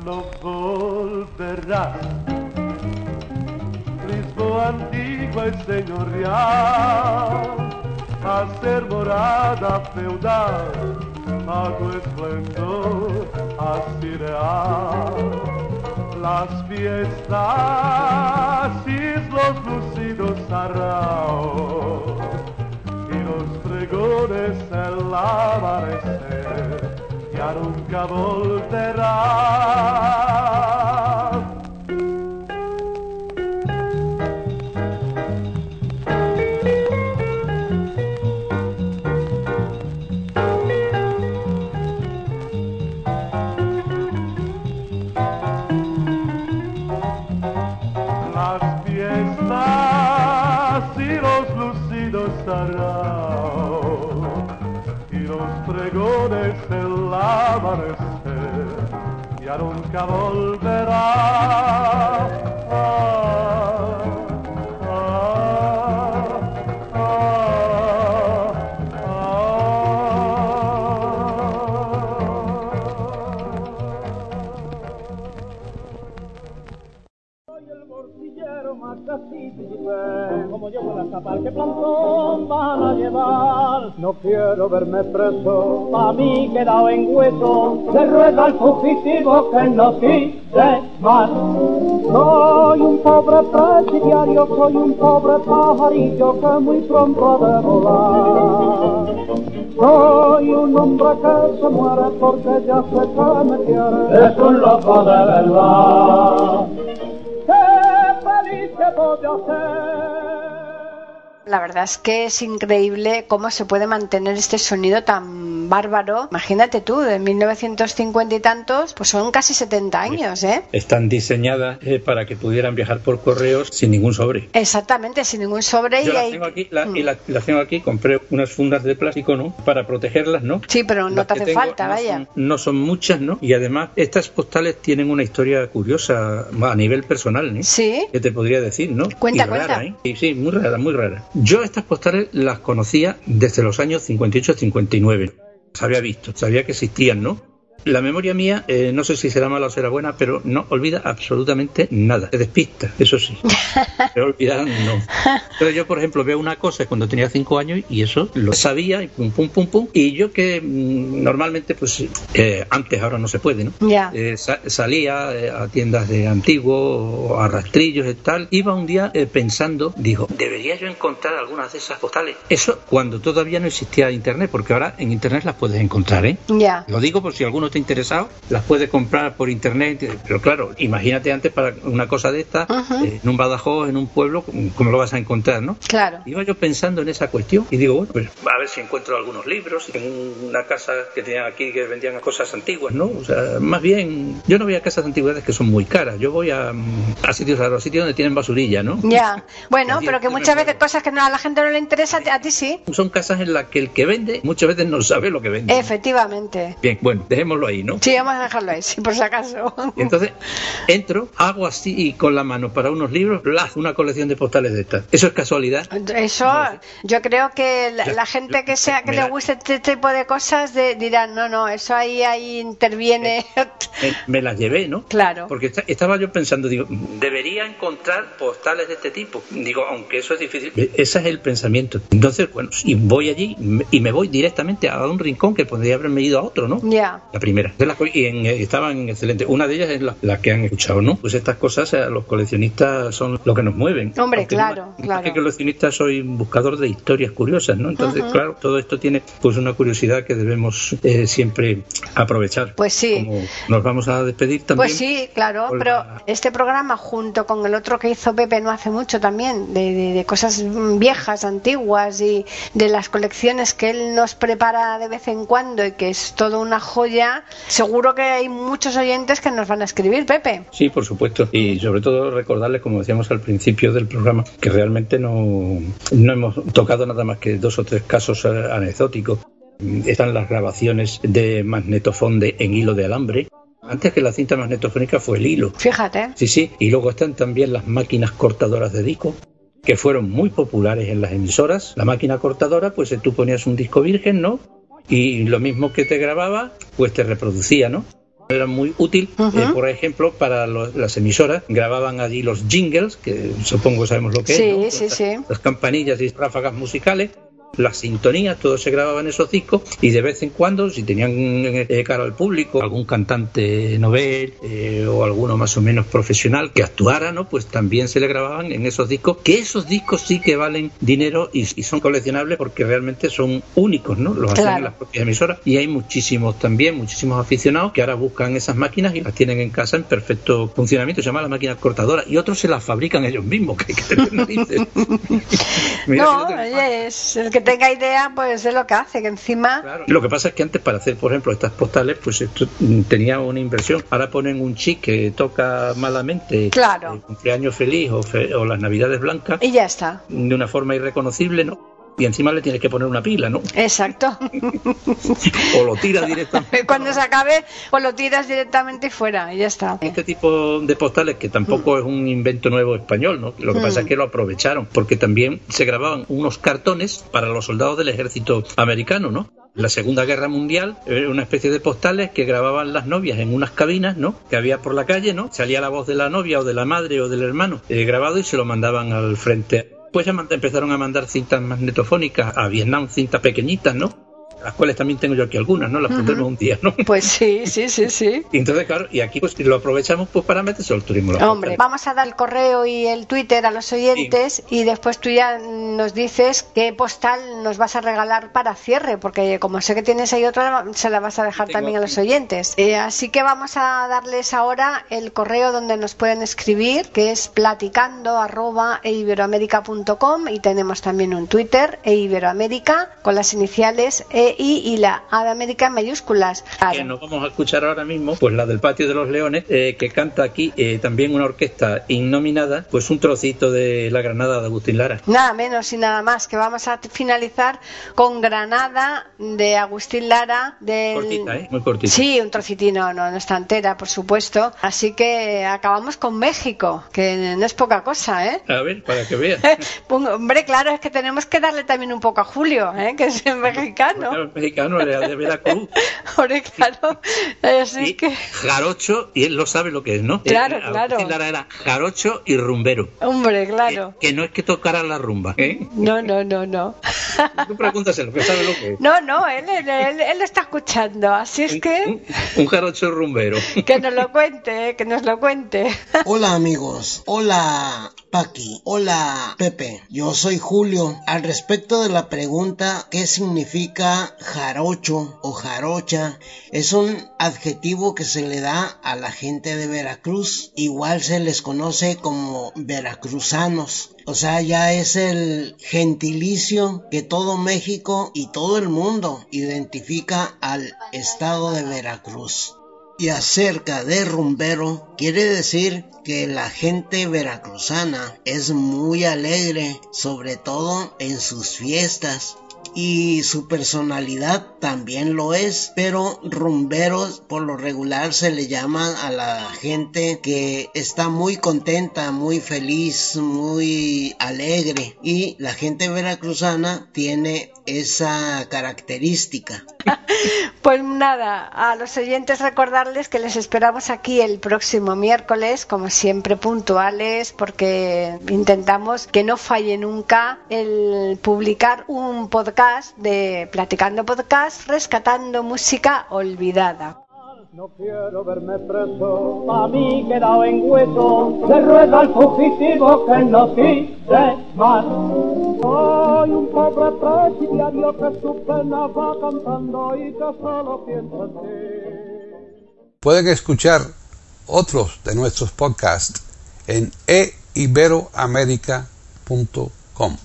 Speaker 8: No volverás antigua y señorial, a ser morada feudal, a tu esplendor así real. Las fiestas y los lucidos sarraos, y los pregones el amanecer, ya nunca volverán. Nunca volverá.
Speaker 5: Quiero verme preso, a mí quedado en hueso. Le ruego al fugitivo que no quise más. Soy un pobre presidiario, soy un pobre pajarillo que muy pronto ha de volar. Soy un hombre que se muere porque ya se que me quiere. Es un loco de verdad. ¡Qué feliz que voy a ser!
Speaker 2: La verdad es que es increíble cómo se puede mantener este sonido tan bárbaro. Imagínate tú, de 1950 y tantos, pues son casi 70 años, ¿eh?
Speaker 4: Están diseñadas eh, para que pudieran viajar por correos sin ningún sobre.
Speaker 2: Exactamente, sin ningún sobre.
Speaker 4: Yo
Speaker 2: y
Speaker 4: las
Speaker 2: ahí-
Speaker 4: tengo aquí, la- y
Speaker 2: Mm.
Speaker 4: la- las tengo aquí, compré unas fundas de plástico, ¿no? Para protegerlas, ¿no?
Speaker 2: Sí, pero no
Speaker 4: Las
Speaker 2: te hace
Speaker 4: tengo
Speaker 2: falta,
Speaker 4: no
Speaker 2: vaya.
Speaker 4: Son, no son muchas, ¿no? Y además, estas postales tienen una historia curiosa a nivel personal, ¿eh?
Speaker 2: Sí.
Speaker 4: que te podría decir, ¿no?
Speaker 2: Cuenta,
Speaker 4: Y rara,
Speaker 2: cuenta.
Speaker 4: ¿eh? Sí, sí, muy rara, muy rara. Yo estas postales las conocía desde los años 58-59. Las había visto, sabía que existían, ¿no? La memoria mía, eh, no sé si será mala o será buena, pero no olvida absolutamente nada. Se despista, eso sí. [LAUGHS] Pero olvidar no. Pero yo, por ejemplo, veo una cosa cuando tenía cinco años y eso lo sabía y pum, pum, pum, pum. Y yo que mm, normalmente, pues eh, antes, ahora no se puede, ¿no?
Speaker 2: Ya.
Speaker 4: Eh, sa- salía eh, a tiendas de antiguo a rastrillos y tal. Iba un día eh, pensando, digo, debería yo encontrar algunas de esas postales. Eso cuando todavía no existía internet, porque ahora en internet las puedes encontrar, ¿eh?
Speaker 2: Ya.
Speaker 4: Lo digo por si alguno está interesado, las puede comprar por internet, eh, pero claro, imagínate antes para una cosa de esta, eh, en un Badajoz, en un pueblo, ¿cómo lo vas a encontrar, no?
Speaker 2: Claro.
Speaker 4: Iba yo pensando en esa cuestión y digo, bueno, pues a ver si encuentro algunos libros en una casa que tenían aquí que vendían cosas antiguas, ¿no? O sea, más bien, yo no voy a casas de antigüedades que son muy caras, yo voy a, a sitios raros, sitios donde tienen basurilla, ¿no?
Speaker 2: Ya. Bueno,
Speaker 4: Sí,
Speaker 2: pero que muchas veces cosas que no, a la gente no le interesa, a ti sí.
Speaker 4: Son casas en las que el que vende muchas veces no sabe lo que vende.
Speaker 2: Efectivamente.
Speaker 4: Bien, bueno, dejémoslo ahí, ¿no?
Speaker 2: Sí, vamos a dejarlo ahí, sí, por si acaso.
Speaker 4: Y entonces entro, hago así y con la mano para unos libros, ¡plaz! una colección de postales de estas. ¿Eso es casualidad?
Speaker 2: Eso, yo creo que la,
Speaker 4: Ya,
Speaker 2: la gente
Speaker 4: yo-
Speaker 2: que sea que le
Speaker 4: la-
Speaker 2: guste este tipo de cosas de- dirán, no, no, eso ahí ahí interviene.
Speaker 4: Me, me las llevé, ¿no?
Speaker 2: Claro.
Speaker 4: Porque esta- estaba yo pensando, digo, debería encontrar postales de este tipo. Digo, aunque eso es difícil. Ese es el pensamiento. Entonces, bueno, y voy allí y me voy directamente a un rincón que podría haberme ido a otro, ¿no?
Speaker 2: Ya.
Speaker 4: La primera. De las y en- eh, estaban excelentes. Una de ellas es la, la que han escuchado, ¿no? Pues estas cosas, los coleccionistas son lo que nos mueven.
Speaker 2: Hombre,
Speaker 4: Aunque
Speaker 2: claro,
Speaker 4: no-
Speaker 2: claro.
Speaker 4: que coleccionista soy un buscador de historias curiosas, ¿no? Entonces, claro, todo esto tiene pues una curiosidad que debemos eh, siempre aprovechar.
Speaker 2: Pues sí.
Speaker 4: Como nos vamos a despedir también.
Speaker 2: Pues sí, claro, pero
Speaker 4: la-
Speaker 2: este programa junto con el otro que hizo Pepe no hace mucho también, de, de- de cosas viejas, antiguas y de las colecciones que él nos prepara de vez en cuando y que es todo una joya, seguro que hay muchos oyentes que nos van a escribir, Pepe.
Speaker 4: Sí, por supuesto. Y sobre todo recordarles, como decíamos al principio del programa, que realmente no, no hemos tocado nada más que dos o tres casos eh, anecdóticos. Están las grabaciones de magnetofón de, en hilo de alambre. Antes que la cinta magnetofónica fue el hilo.
Speaker 2: Fíjate.
Speaker 4: Sí, sí. Y luego están también las máquinas cortadoras de disco que fueron muy populares en las emisoras. La máquina cortadora, pues eh, tú ponías un disco virgen, ¿no? Y lo mismo que te grababa, pues te reproducía, ¿no? Era muy útil, eh, por ejemplo, para lo- las emisoras. Grababan allí los jingles, que supongo sabemos lo que
Speaker 2: Sí,
Speaker 4: es. ¿no?
Speaker 2: sí,
Speaker 4: Las-
Speaker 2: sí.
Speaker 4: Las campanillas y ráfagas musicales. Las sintonías, todo se grababa en esos discos y de vez en cuando, si tenían eh, cara al público, algún cantante novel eh, o alguno más o menos profesional que actuara, ¿no? Pues también se le grababan en esos discos, que esos discos sí que valen dinero y, y son coleccionables porque realmente son únicos, ¿no? Los hacen
Speaker 2: Claro.
Speaker 4: en las propias emisoras y hay muchísimos también, muchísimos aficionados que ahora buscan esas máquinas y las tienen en casa en perfecto funcionamiento, se llama la máquina cortadora y otros se las fabrican ellos mismos, que hay que tener narices. [LAUGHS] Mira si
Speaker 2: no, oye, es- el que tenga idea, pues es lo que hace, que encima...
Speaker 4: Claro. Lo que pasa es que antes para hacer, por ejemplo, estas postales, pues esto tenía una inversión. Ahora ponen un chip que toca malamente
Speaker 2: Claro.
Speaker 4: el cumpleaños feliz o, fe- o las navidades blancas
Speaker 2: Y ya está.
Speaker 4: de una forma irreconocible, ¿no? Y encima le tienes que poner una pila, ¿no?
Speaker 2: Exacto.
Speaker 4: O lo tiras directamente. [LAUGHS]
Speaker 2: Cuando se acabe, pues lo tiras directamente fuera y ya está.
Speaker 4: Este tipo de postales, que tampoco es un invento nuevo español, ¿no? Lo que pasa es que lo aprovecharon, porque también se grababan unos cartones para los soldados del ejército americano, ¿no? La Segunda Guerra Mundial era una especie de postales que grababan las novias en unas cabinas, ¿no? Que había por la calle, ¿no? Salía la voz de la novia o de la madre o del hermano eh, grabado y se lo mandaban al frente Pues ya empezaron a mandar cintas magnetofónicas a Vietnam, cintas pequeñitas, ¿no? Las cuales también tengo yo aquí algunas, ¿no? Las pondremos un día, ¿no? [LAUGHS]
Speaker 2: Pues sí, sí, sí, sí.
Speaker 4: Y entonces, claro, y aquí pues lo aprovechamos pues para meterse al turismo.
Speaker 2: Hombre, vamos a dar el correo y el Twitter a los oyentes y después tú ya nos dices qué postal nos vas a regalar para cierre, porque como sé que tienes ahí otra, se la vas a dejar también a los oyentes. Eh, así que vamos a darles ahora el correo donde nos pueden escribir, que es platicando arroba y tenemos también un Twitter e Iberoamérica con las iniciales e y la A de América en mayúsculas.
Speaker 4: Que nos vamos a escuchar ahora mismo, pues la del Patio de los Leones, eh, que canta aquí eh, también una orquesta innominada, pues un trocito de La Granada de Agustín Lara.
Speaker 2: Nada menos y nada más, que vamos a finalizar con Granada de Agustín Lara. Del...
Speaker 4: Cortita, ¿eh? Muy cortita.
Speaker 2: Sí, un trocitino, no, no está entera, por supuesto. Así que acabamos con México, que no es poca cosa, ¿eh?
Speaker 4: A ver, para que veas. [LAUGHS]
Speaker 2: Hombre, claro, es que tenemos que darle también un poco a Julio, ¿eh? que es mexicano
Speaker 4: mexicano era de Veracruz. [LAUGHS]
Speaker 2: claro. Así que...
Speaker 4: Jarocho, y él lo sabe lo que es, ¿no?
Speaker 2: Claro, claro.
Speaker 4: era jarocho y rumbero.
Speaker 2: Hombre, claro.
Speaker 4: Que, no es que tocara la rumba, ¿eh?
Speaker 2: No, no, no, no.
Speaker 4: Tú pregúntaselo, que sabe lo que es.
Speaker 2: No, no, él, él, él, está escuchando, así es que...
Speaker 4: Un, jarocho rumbero. [LAUGHS]
Speaker 2: Que nos lo cuente, que nos lo cuente. [LAUGHS]
Speaker 9: Hola amigos, hola Paqui, hola Pepe, yo soy Julio. Al respecto de la pregunta, ¿qué significa jarocho o jarocha es un adjetivo que se le da a la gente de Veracruz. Igual se les conoce como veracruzanos. O sea, ya es el gentilicio que todo México y todo el mundo identifica al estado de Veracruz. Y acerca de rumbero, quiere decir que la gente veracruzana es muy alegre, sobre todo en sus fiestas y su personalidad también lo es, pero rumberos por lo regular se le llama a la gente que está muy contenta, muy feliz, muy alegre y la gente veracruzana tiene esa característica. [LAUGHS]
Speaker 2: Pues nada, a los oyentes recordarles que les esperamos aquí el próximo miércoles, como siempre puntuales, porque intentamos que no falle nunca el publicar un podcast de Platicando Podcast, rescatando música olvidada.
Speaker 10: No quiero verme preso, a mí quedado en hueso, se rueda el fugitivo que no quise más. Soy un pobre presidiario que su pena va cantando y que solo piensa en ti.
Speaker 1: Pueden escuchar otros de nuestros podcasts en eiberoamerica.com.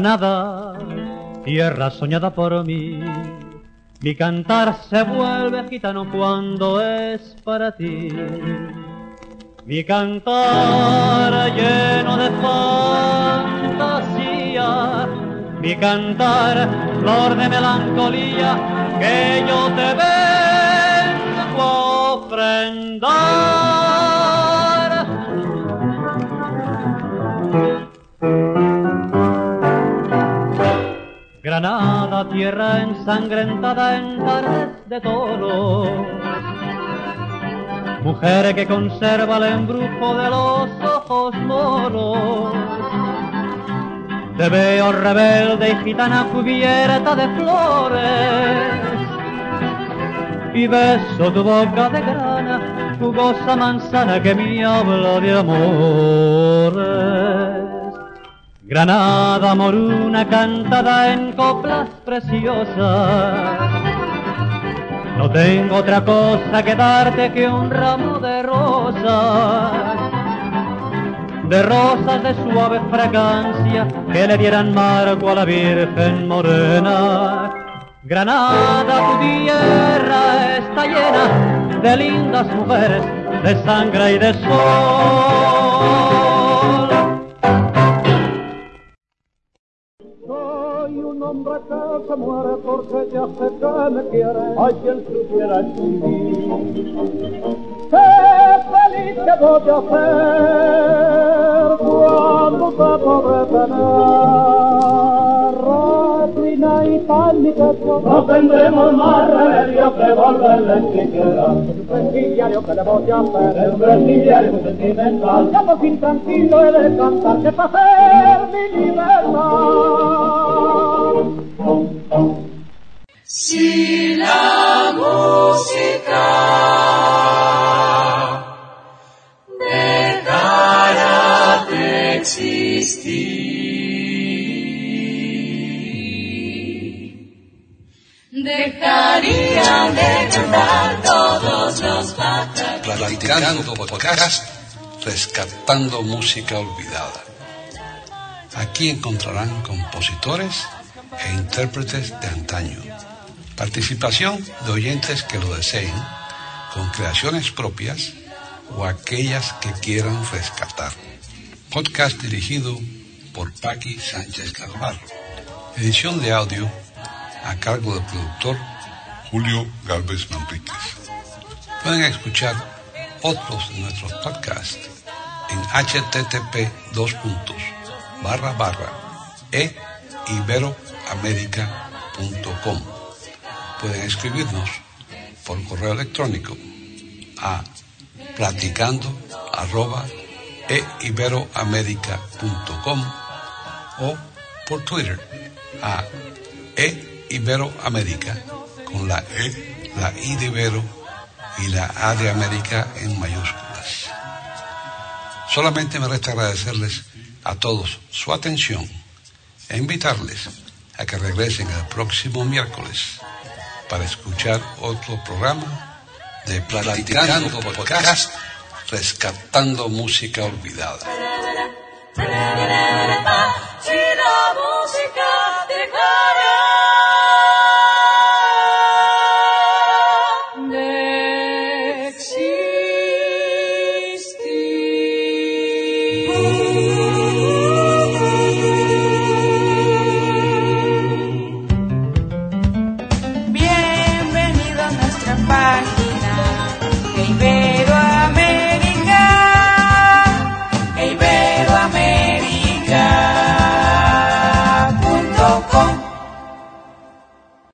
Speaker 10: Granada, tierra soñada por mí, mi cantar se vuelve gitano cuando es para ti. Mi cantar lleno de fantasía, mi cantar flor de melancolía, que yo te vengo a ofrendar. Granada, tierra ensangrentada en tardes de toro. Mujer que conserva el embrujo de los ojos moros. Te veo rebelde y gitana cubierta de flores. Y beso tu boca de grana, jugosa manzana que me habla de amores. Granada moruna cantada en coplas preciosas. No tengo otra cosa que darte que un ramo de rosas, de rosas de suave fragancia que le dieran marco a la Virgen morena. Granada, tu tierra es
Speaker 5: está llena de lindas mujeres, de sangre y de sol. Hombre que se muere porque ya sé que me quiere. Ay, quien supiera escribir. Qué feliz que voy a ser cuando te podré tener. Reina y tal mi techo. No tendremos más remedio que volverle siquiera. Un presidiario que le voy a hacer. Es un presidiario sentimental. Ya por fin tranquilo he de cantar que para hacer mi libertad.
Speaker 11: Si la música dejara de existir, dejarían de cantar todos los pájaros.
Speaker 1: Platicando podcast, rescatando música olvidada. Aquí encontrarán compositores e intérpretes de antaño. Participación de oyentes que lo deseen, con creaciones propias o aquellas que quieran rescatar. Podcast dirigido por Paqui Sánchez Calvarro. Edición de audio a cargo del productor Julio Galvez Manríquez. Pueden escuchar otros de nuestros podcasts en http dos puntos barra barra e iberoamerica.com. Pueden escribirnos por correo electrónico a platicando arroba eiberoamerica.com o por Twitter a eiberoamerica con la E, la I de Ibero y la A de América en mayúsculas. Solamente me resta agradecerles a todos su atención e invitarles a que regresen el próximo miércoles para escuchar otro programa de Platicando, Podcast, Rescatando Música Olvidada.